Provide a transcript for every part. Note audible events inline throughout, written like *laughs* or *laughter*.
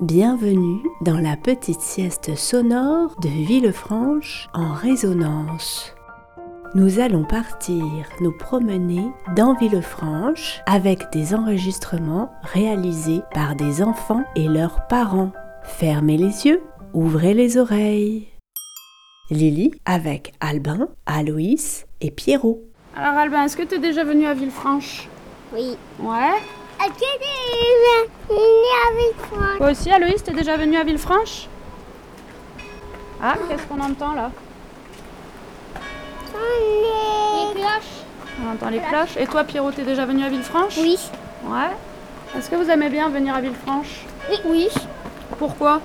Bienvenue dans la petite sieste sonore de Villefranche en résonance. Nous allons partir nous promener dans Villefranche avec des enregistrements réalisés par des enfants et leurs parents. Fermez les yeux, ouvrez les oreilles. Lily avec Albin, Aloïs et Pierrot. Alors Albin, est-ce que tu es déjà venu à Villefranche? Oui. Ouais? À Toi aussi Aloïs, t'es déjà venu à Villefranche? Ah, qu'est-ce qu'on entend là? Les cloches On entend les cloches. Et toi Pierrot, t'es déjà venu à Villefranche? Oui. Ouais. Est-ce que vous aimez bien venir à Villefranche? Oui. Oui. Pourquoi?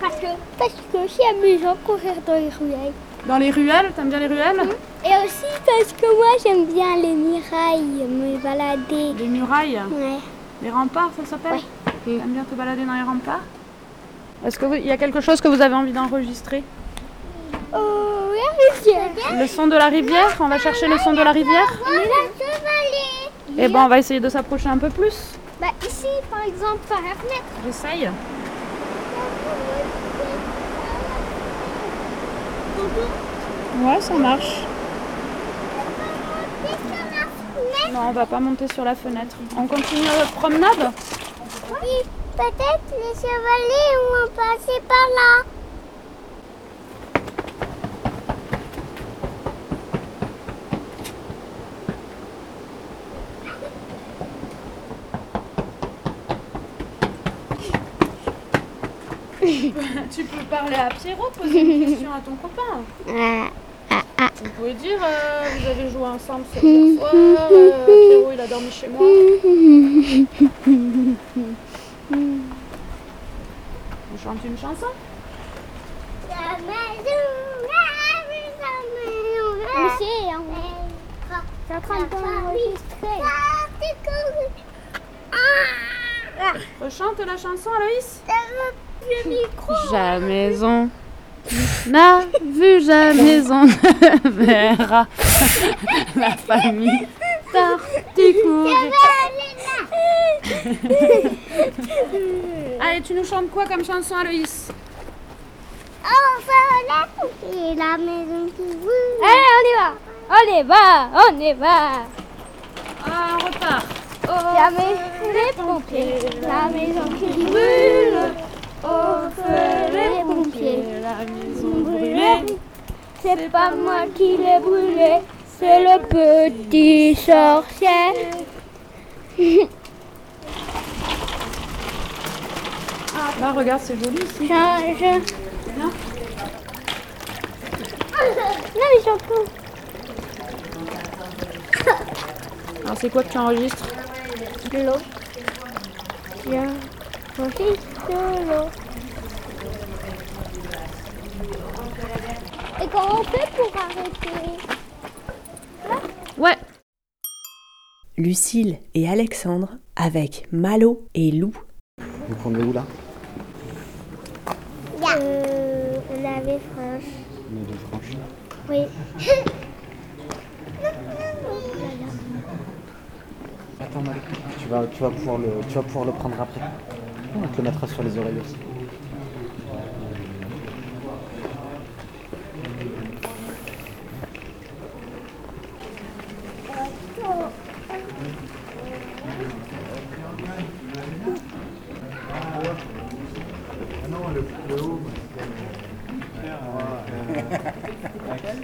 Parce que Parce que c'est amusant courir dans les ruelles. Dans les ruelles? T'aimes bien les ruelles? Et aussi parce que moi j'aime bien les murailles, me balader. Les murailles? Ouais. Les remparts, ça s'appelle? Ouais. T'aimes bien te balader dans les remparts Est-ce qu'il y a quelque chose que vous avez envie d'enregistrer? Oh, la rivière. Le son de la rivière? On va chercher le son de la rivière? On est la chevalier. Eh ben, on va essayer de s'approcher un peu plus. Bah ici par exemple par la fenêtre. J'essaye. Ouais, ça marche. Non, on va pas monter sur la fenêtre. On continue notre promenade Oui, peut-être les chevaliers vont passer par là. Tu peux parler à Pierrot, poser une question à ton copain. *laughs* Vous pouvez dire, euh, vous avez joué ensemble ce hier soir, euh, Pierrot il a dormi chez moi. On chante une chanson maison, maison, maison. en train d'enregistrer. Ah, Rechante la chanson, Aloïs le micro. Jamais on n'a vu, jamais on ne verra la famille partie courir. Allez, tu nous chantes quoi comme chanson, Aloïs Enfin, et la maison qui brûle. Allez, on y va On y va On y va Ah, on repart. La maison la maison qui brûle, Au feu les pompiers. la maison brûlée. C'est pas moi qui l'ai brûlé, c'est le petit sorcier. Là, regarde, c'est joli ici. Je, je... Bien. Non mais j'entends. Alors, c'est quoi que tu enregistres? De l'eau. Viens, Et comment on fait pour arrêter Ouais. Lucille et Alexandre avec Malo et Lou. Vous prenez où là euh, On avait franche. On de Franche. Oui. *laughs* Attends, Malek. Tu vas, tu, vas pouvoir le, tu vas pouvoir le prendre après. On te le mettra sur les oreilles aussi.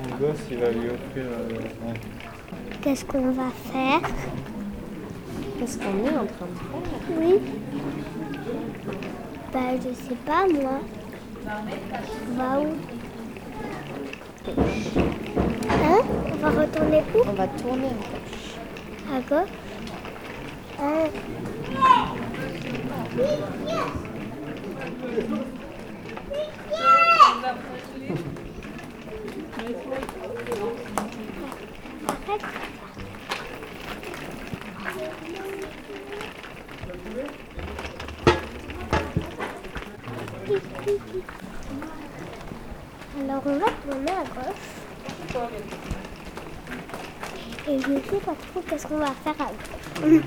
Son gosse, il va lui offrir. ouais. Qu'est-ce qu'on va faire? Qu'est-ce qu'on est en train de faire? Oui. Bah, je sais pas, moi. On va où Hein? On va retourner où? On va tourner en fait. À gauche. Hein? Alors on va tourner à gauche. Et je ne sais pas trop qu'est-ce qu'on va faire à gauche.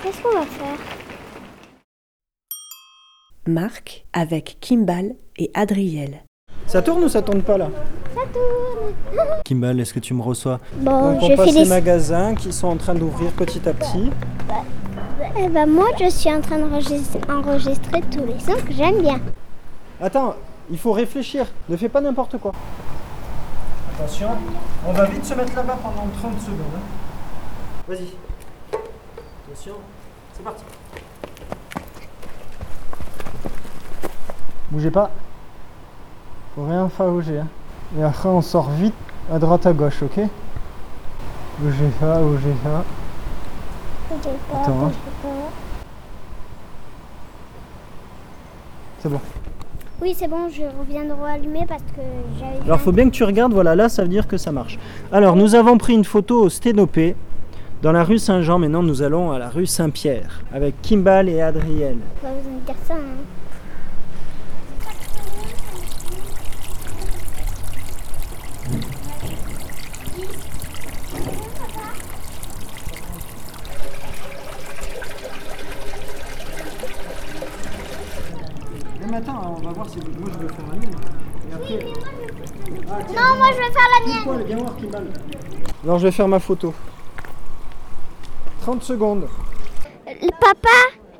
Qu'est-ce qu'on va faire? Marc avec Kimball et Adriel. Ça tourne ou ça tourne pas là Ça tourne. *laughs* Kimball, est-ce que tu me reçois Bon, Donc on je passe fais les des... magasins qui sont en train d'ouvrir petit à petit. Eh ben, moi, je suis en train d'enregistrer tous les sons que j'aime bien. Attends, il faut réfléchir. Ne fais pas n'importe quoi. Attention, on va vite se mettre là-bas pendant 30 secondes. hein. Vas-y. Attention, c'est parti. Bougez pas. Faut rien farouger. Hein. Et après, on sort vite à droite à gauche, ok? Bougez pas, bougez pas. Bougez pas, Attends, hein. bougez pas. C'est bon. Oui, c'est bon, je reviens de rallumer parce que j'avais. Alors faut bien que tu regardes, voilà, là ça veut dire que ça marche. Alors nous avons pris une photo au Sténopé, dans la rue Saint-Jean, maintenant nous allons à la rue Saint-Pierre, avec Kimball et Adriel. Dire ça. Hein. Mais attends, on va voir si moi je veux faire la mienne. Et après... Non, moi, je vais faire la mienne. viens voir Kimball. Alors je vais faire ma photo. 30 secondes. Le papa,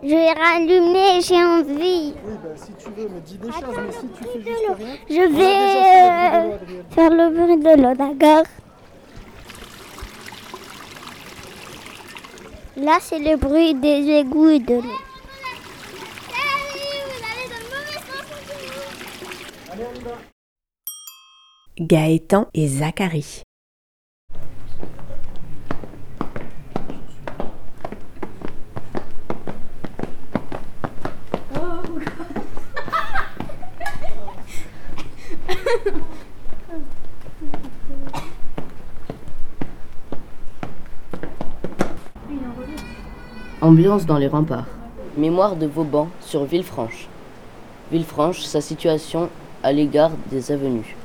je vais rallumer, j'ai envie. Oui, bah si tu veux, me dis des choses, mais si tu fais juste rien... Je vais euh, faire le bruit de l'eau, d'accord Là, c'est le bruit des égouts et de l'eau. Gaëtan et Zacharie. Ambiance dans les remparts. Mémoire de Vauban sur Villefranche. Villefranche, sa situation à l'égard des avenues.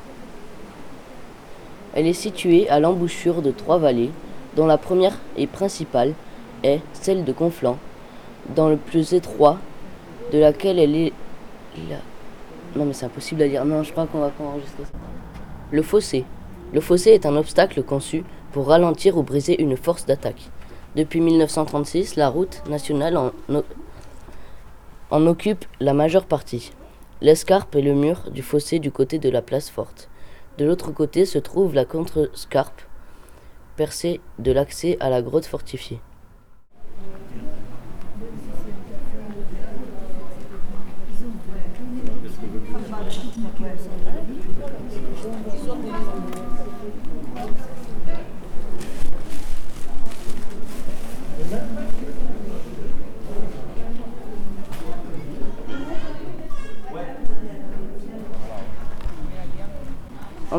Elle est située à l'embouchure de trois vallées, dont la première et principale est celle de Conflans, dans le plus étroit, de laquelle elle est. Non mais c'est impossible à dire, non je crois qu'on va pas enregistrer ça. Le fossé. Le fossé est un obstacle conçu pour ralentir ou briser une force d'attaque. Depuis 1936, la route nationale en occupe la majeure partie. L'escarpe est le mur du fossé du côté de la place forte. De l'autre côté se trouve la contrescarpe, percée de l'accès à la grotte fortifiée.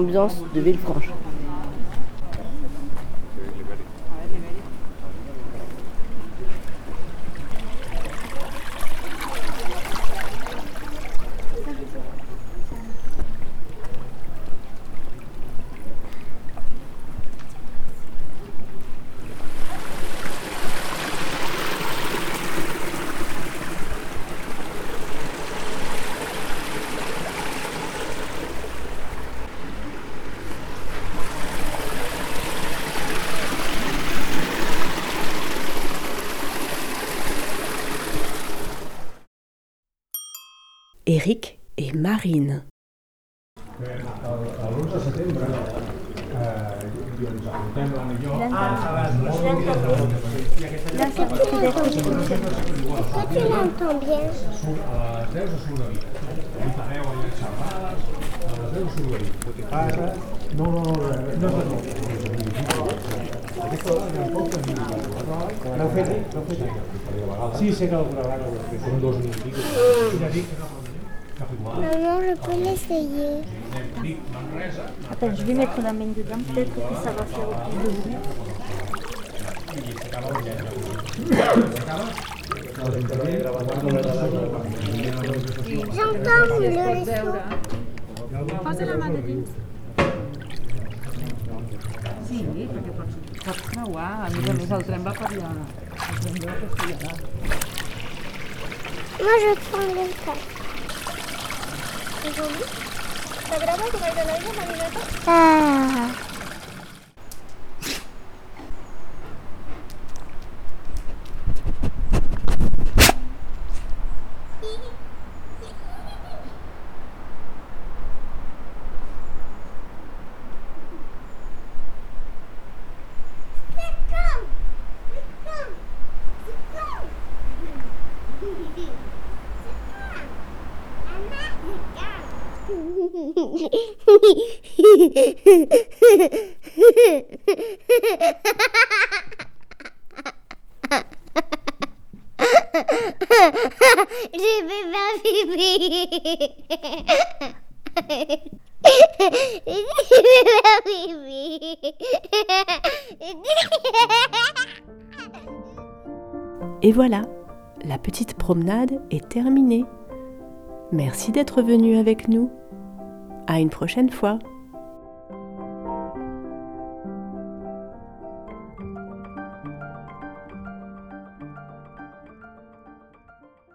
Ambiance de Villefranche. Eric et Marine. Maman, je peux l'essayer. Attends, je vais mettre la main dedans, peut-être que ça va faire plus de bruit. J'entends le son. Posa la de dins. Sí, perquè pots, pots creuar. A més a més, el tren va per allà. Moi, je prends le cas. ¿Te grabas con el de la isla, Marineta? Ah. Ma bébé. J'ai fait ma bébé. Et voilà, la petite promenade est terminée. Merci d'être venu avec nous. À une prochaine fois.